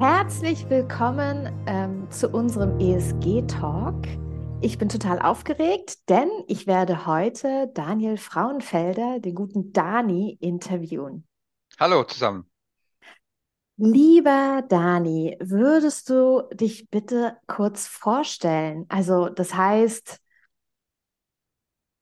Herzlich willkommen ähm, zu unserem ESG-Talk. Ich bin total aufgeregt, denn ich werde heute Daniel Frauenfelder, den guten Dani, interviewen. Hallo zusammen. Lieber Dani, würdest du dich bitte kurz vorstellen? Also, das heißt,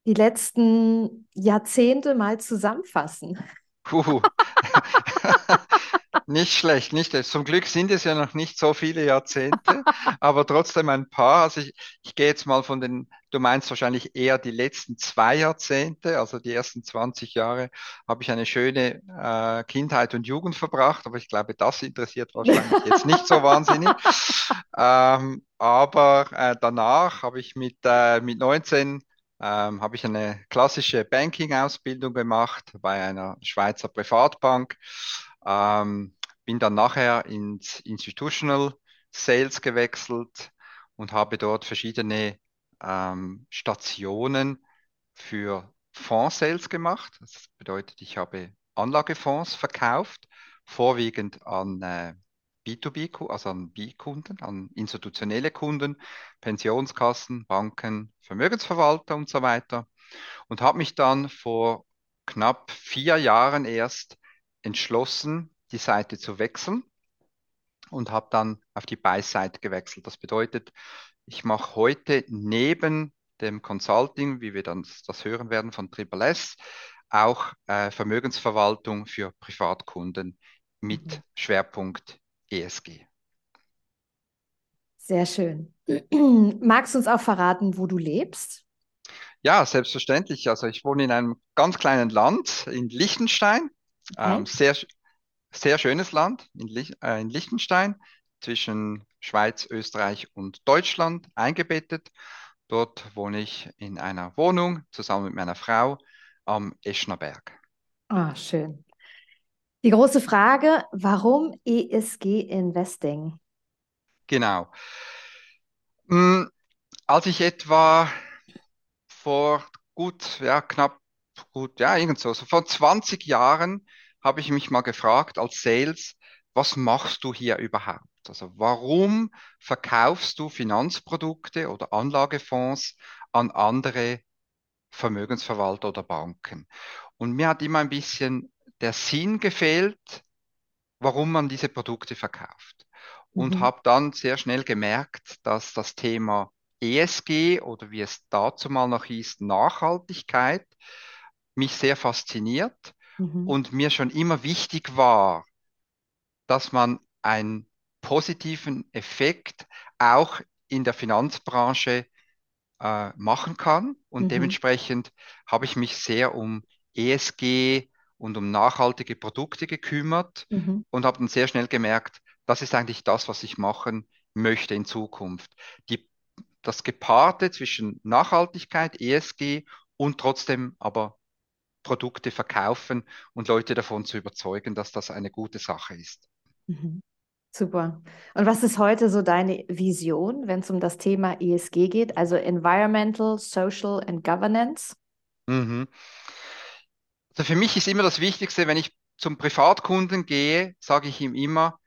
die letzten Jahrzehnte mal zusammenfassen. Puh. Nicht schlecht, nicht schlecht. Zum Glück sind es ja noch nicht so viele Jahrzehnte, aber trotzdem ein paar. Also ich, ich gehe jetzt mal von den, du meinst wahrscheinlich eher die letzten zwei Jahrzehnte, also die ersten 20 Jahre habe ich eine schöne äh, Kindheit und Jugend verbracht, aber ich glaube, das interessiert wahrscheinlich jetzt nicht so wahnsinnig. Ähm, aber äh, danach habe ich mit, äh, mit 19 ähm, habe ich eine klassische Banking-Ausbildung gemacht bei einer Schweizer Privatbank. Ähm, bin dann nachher ins Institutional Sales gewechselt und habe dort verschiedene ähm, Stationen für Fonds-Sales gemacht. Das bedeutet, ich habe Anlagefonds verkauft, vorwiegend an äh, B2B, also an B-Kunden, an institutionelle Kunden, Pensionskassen, Banken, Vermögensverwalter und so weiter. Und habe mich dann vor knapp vier Jahren erst entschlossen, die Seite zu wechseln und habe dann auf die Buy-Seite gewechselt. Das bedeutet, ich mache heute neben dem Consulting, wie wir dann das hören werden von Triple S, auch äh, Vermögensverwaltung für Privatkunden mit mhm. Schwerpunkt ESG. Sehr schön. Magst du uns auch verraten, wo du lebst? Ja, selbstverständlich. Also ich wohne in einem ganz kleinen Land in Liechtenstein. Okay. Ähm, sehr, sehr schönes Land in, Lich äh, in Liechtenstein zwischen Schweiz, Österreich und Deutschland eingebettet. Dort wohne ich in einer Wohnung zusammen mit meiner Frau am Eschnerberg. Ah, schön. Die große Frage, warum ESG Investing? Genau. Hm, als ich etwa vor gut, ja, knapp, gut, ja, irgend so, so vor 20 Jahren habe ich mich mal gefragt als Sales, was machst du hier überhaupt? Also warum verkaufst du Finanzprodukte oder Anlagefonds an andere Vermögensverwalter oder Banken? Und mir hat immer ein bisschen der Sinn gefehlt, warum man diese Produkte verkauft. Und mhm. habe dann sehr schnell gemerkt, dass das Thema ESG oder wie es dazu mal noch hieß, Nachhaltigkeit, mich sehr fasziniert mhm. und mir schon immer wichtig war, dass man einen positiven Effekt auch in der Finanzbranche äh, machen kann. Und mhm. dementsprechend habe ich mich sehr um ESG und um nachhaltige Produkte gekümmert mhm. und habe dann sehr schnell gemerkt, das ist eigentlich das, was ich machen möchte in Zukunft. Die, das Gepaarte zwischen Nachhaltigkeit, ESG und trotzdem aber Produkte verkaufen und Leute davon zu überzeugen, dass das eine gute Sache ist. Mhm. Super. Und was ist heute so deine Vision, wenn es um das Thema ESG geht, also Environmental, Social and Governance? Mhm. Also für mich ist immer das Wichtigste, wenn ich zum Privatkunden gehe, sage ich ihm immer,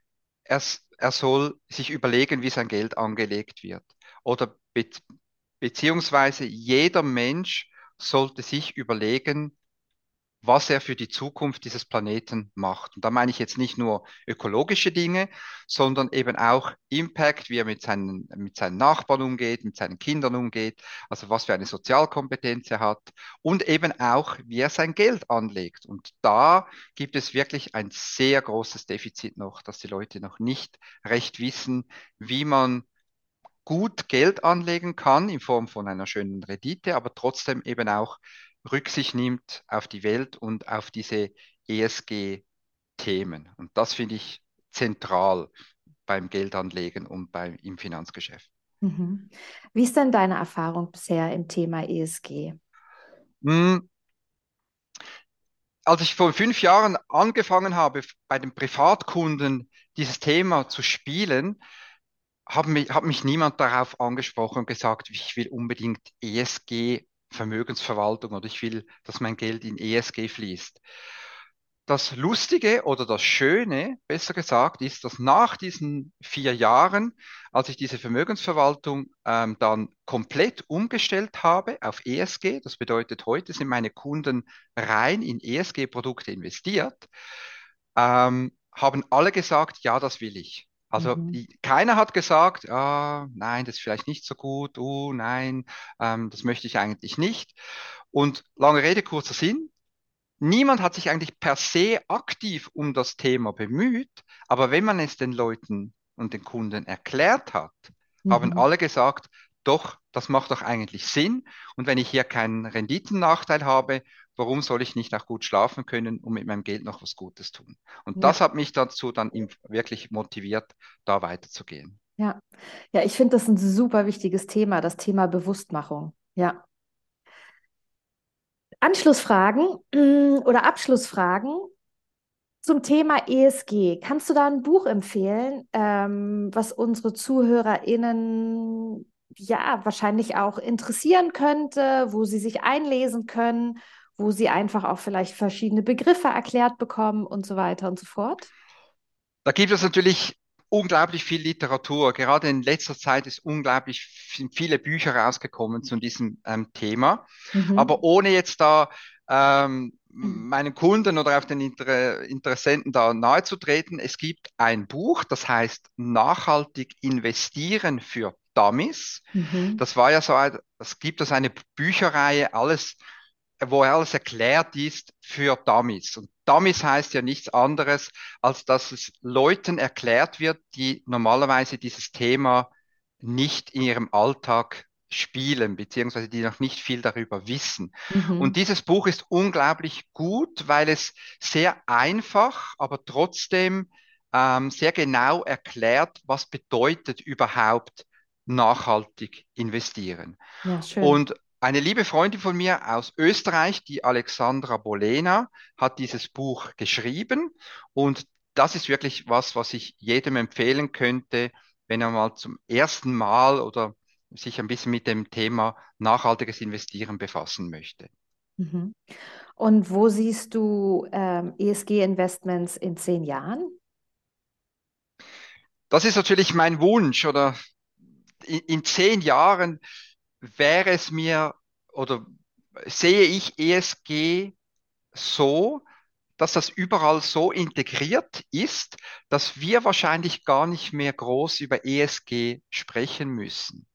er, er soll sich überlegen, wie sein Geld angelegt wird. Oder be beziehungsweise jeder Mensch sollte sich überlegen, was er für die Zukunft dieses Planeten macht. Und da meine ich jetzt nicht nur ökologische Dinge, sondern eben auch Impact, wie er mit seinen, mit seinen Nachbarn umgeht, mit seinen Kindern umgeht, also was für eine Sozialkompetenz er hat und eben auch, wie er sein Geld anlegt. Und da gibt es wirklich ein sehr großes Defizit noch, dass die Leute noch nicht recht wissen, wie man gut Geld anlegen kann in Form von einer schönen Rendite, aber trotzdem eben auch Rücksicht nimmt auf die Welt und auf diese ESG-Themen. Und das finde ich zentral beim Geldanlegen und beim, im Finanzgeschäft. Mhm. Wie ist denn deine Erfahrung bisher im Thema ESG? Hm. Als ich vor fünf Jahren angefangen habe, bei den Privatkunden dieses Thema zu spielen, hat mich, hat mich niemand darauf angesprochen und gesagt, ich will unbedingt ESG Vermögensverwaltung oder ich will, dass mein Geld in ESG fließt. das Lustige oder das Schöne, besser gesagt, ist, dass nach diesen vier Jahren, als ich diese Vermögensverwaltung ähm, dann komplett umgestellt habe auf ESG, das bedeutet, heute sind meine Kunden rein in ESG-Produkte investiert, ähm, haben alle gesagt, ja, das will ich. Also mhm. keiner hat gesagt, ah, nein, das ist vielleicht nicht so gut, oh nein, ähm, das möchte ich eigentlich nicht. Und lange Rede, kurzer Sinn, niemand hat sich eigentlich per se aktiv um das Thema bemüht, aber wenn man es den Leuten und den Kunden erklärt hat, mhm. haben alle gesagt, doch, das macht doch eigentlich Sinn. Und wenn ich hier keinen Renditennachteil habe, warum soll ich nicht auch gut schlafen können und mit meinem Geld noch was Gutes tun? Und ja. das hat mich dazu dann wirklich motiviert, da weiterzugehen. Ja, ja, ich finde das ein super wichtiges Thema, das Thema Bewusstmachung. Ja. Anschlussfragen mm, oder Abschlussfragen zum Thema ESG. Kannst du da ein Buch empfehlen, ähm, was unsere ZuhörerInnen ja wahrscheinlich auch interessieren könnte, wo sie sich einlesen können, wo sie einfach auch vielleicht verschiedene Begriffe erklärt bekommen und so weiter und so fort? Da gibt es natürlich unglaublich viel Literatur. Gerade in letzter Zeit ist unglaublich viele Bücher rausgekommen zu diesem ähm, Thema. Mhm. Aber ohne jetzt da ähm, mhm. meinen Kunden oder auf den Inter Interessenten da nahe zu treten, es gibt ein Buch, das heißt Nachhaltig investieren für Dummies. Mhm. Das war ja so, es gibt das eine Bücherreihe, alles wo alles erklärt ist für Dummies. Und Dummies heißt ja nichts anderes, als dass es Leuten erklärt wird, die normalerweise dieses Thema nicht in ihrem Alltag spielen, beziehungsweise die noch nicht viel darüber wissen. Mhm. Und dieses Buch ist unglaublich gut, weil es sehr einfach, aber trotzdem ähm, sehr genau erklärt, was bedeutet überhaupt nachhaltig investieren. Ja. Und eine liebe Freundin von mir aus Österreich, die Alexandra Bolena, hat dieses Buch geschrieben und das ist wirklich was, was ich jedem empfehlen könnte, wenn er mal zum ersten Mal oder sich ein bisschen mit dem Thema nachhaltiges Investieren befassen möchte. Mhm. Und wo siehst du ähm, ESG-Investments in zehn Jahren? Das ist natürlich mein Wunsch oder in, in zehn Jahren wäre es mir oder sehe ich ESG so, dass das überall so integriert ist, dass wir wahrscheinlich gar nicht mehr groß über ESG sprechen müssen.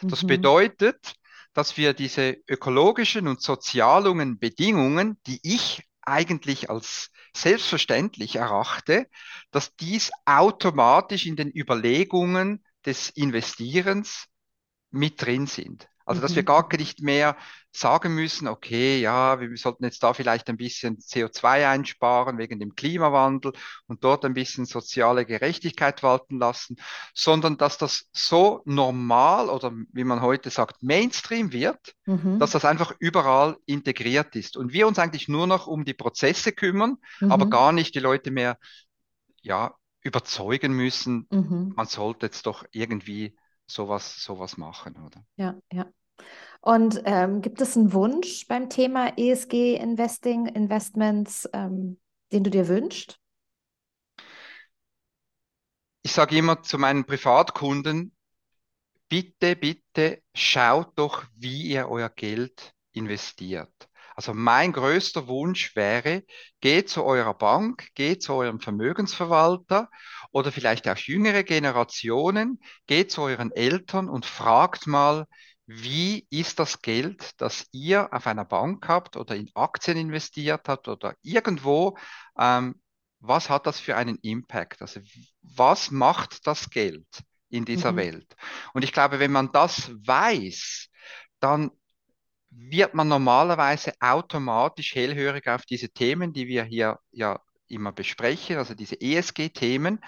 Das mhm. bedeutet, dass wir diese ökologischen und sozialen Bedingungen, die ich eigentlich als selbstverständlich erachte, dass dies automatisch in den Überlegungen des Investierens mit drin sind. Also, dass wir mhm. gar nicht mehr sagen müssen, okay, ja, wir sollten jetzt da vielleicht ein bisschen CO2 einsparen wegen dem Klimawandel und dort ein bisschen soziale Gerechtigkeit walten lassen, sondern dass das so normal oder wie man heute sagt, Mainstream wird, mhm. dass das einfach überall integriert ist und wir uns eigentlich nur noch um die Prozesse kümmern, mhm. aber gar nicht die Leute mehr, ja, überzeugen müssen, mhm. man sollte jetzt doch irgendwie sowas, sowas machen, oder? Ja, ja. Und ähm, gibt es einen Wunsch beim Thema ESG Investing, Investments, ähm, den du dir wünschst? Ich sage immer zu meinen Privatkunden, bitte, bitte schaut doch, wie ihr euer Geld investiert. Also mein größter Wunsch wäre, geht zu eurer Bank, geht zu eurem Vermögensverwalter oder vielleicht auch jüngere Generationen, geht zu euren Eltern und fragt mal, wie ist das Geld, das ihr auf einer Bank habt oder in Aktien investiert habt oder irgendwo, ähm, was hat das für einen Impact? Also was macht das Geld in dieser mhm. Welt? Und ich glaube, wenn man das weiß, dann wird man normalerweise automatisch hellhörig auf diese Themen, die wir hier ja immer besprechen, also diese ESG-Themen.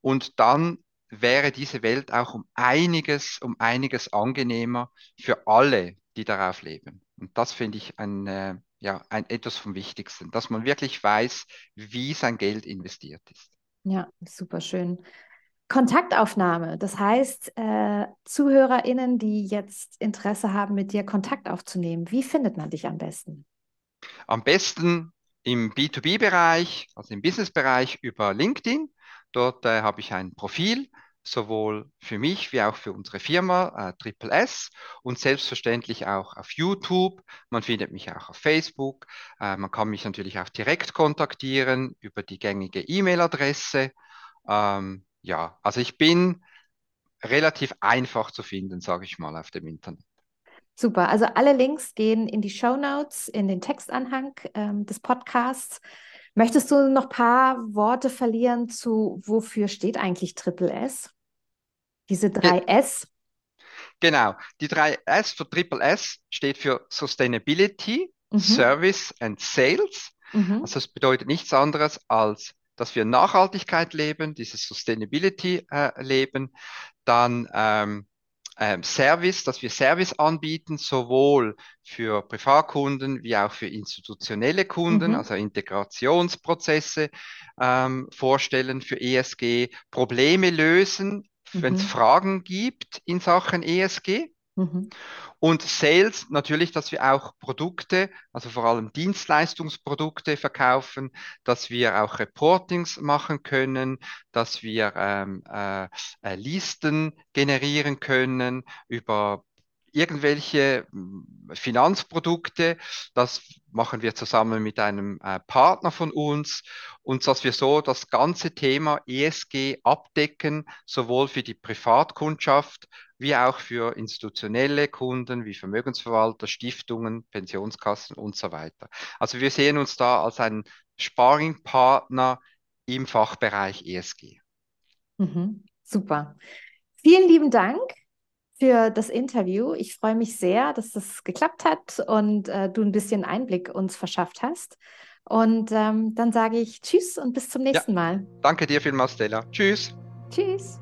Und dann wäre diese Welt auch um einiges, um einiges angenehmer für alle, die darauf leben. Und das finde ich ein, äh, ja, ein, etwas vom Wichtigsten, dass man wirklich weiß, wie sein Geld investiert ist. Ja, super schön. Kontaktaufnahme, das heißt, äh, ZuhörerInnen, die jetzt Interesse haben, mit dir Kontakt aufzunehmen, wie findet man dich am besten? Am besten im B2B-Bereich, also im Business-Bereich über LinkedIn. Dort äh, habe ich ein Profil, sowohl für mich wie auch für unsere Firma äh, Triple S und selbstverständlich auch auf YouTube. Man findet mich auch auf Facebook. Äh, man kann mich natürlich auch direkt kontaktieren über die gängige E-Mail-Adresse. Ähm, ja, also ich bin relativ einfach zu finden, sage ich mal, auf dem Internet. Super. Also alle Links gehen in die Show Notes, in den Textanhang ähm, des Podcasts. Möchtest du noch ein paar Worte verlieren zu, wofür steht eigentlich Triple S? Diese drei Ge S? Genau. Die drei S für Triple S steht für Sustainability, mhm. Service and Sales. Mhm. Also es bedeutet nichts anderes als dass wir Nachhaltigkeit leben, dieses Sustainability äh, leben, dann ähm, ähm, Service, dass wir Service anbieten, sowohl für Privatkunden wie auch für institutionelle Kunden, mhm. also Integrationsprozesse ähm, vorstellen für ESG, Probleme lösen, mhm. wenn es Fragen gibt in Sachen ESG. Mhm. Und Sales natürlich, dass wir auch Produkte, also vor allem Dienstleistungsprodukte verkaufen, dass wir auch Reportings machen können, dass wir ähm, äh, äh, Listen generieren können über irgendwelche hm, Finanzprodukte. Das machen wir zusammen mit einem äh, Partner von uns und dass wir so das ganze Thema ESG abdecken, sowohl für die Privatkundschaft wie auch für institutionelle Kunden wie Vermögensverwalter, Stiftungen, Pensionskassen und so weiter. Also wir sehen uns da als ein Sparringpartner im Fachbereich ESG. Mhm, super. Vielen lieben Dank für das Interview. Ich freue mich sehr, dass das geklappt hat und äh, du ein bisschen Einblick uns verschafft hast. Und ähm, dann sage ich Tschüss und bis zum nächsten ja. Mal. Danke dir vielmals, Stella. Tschüss. Tschüss.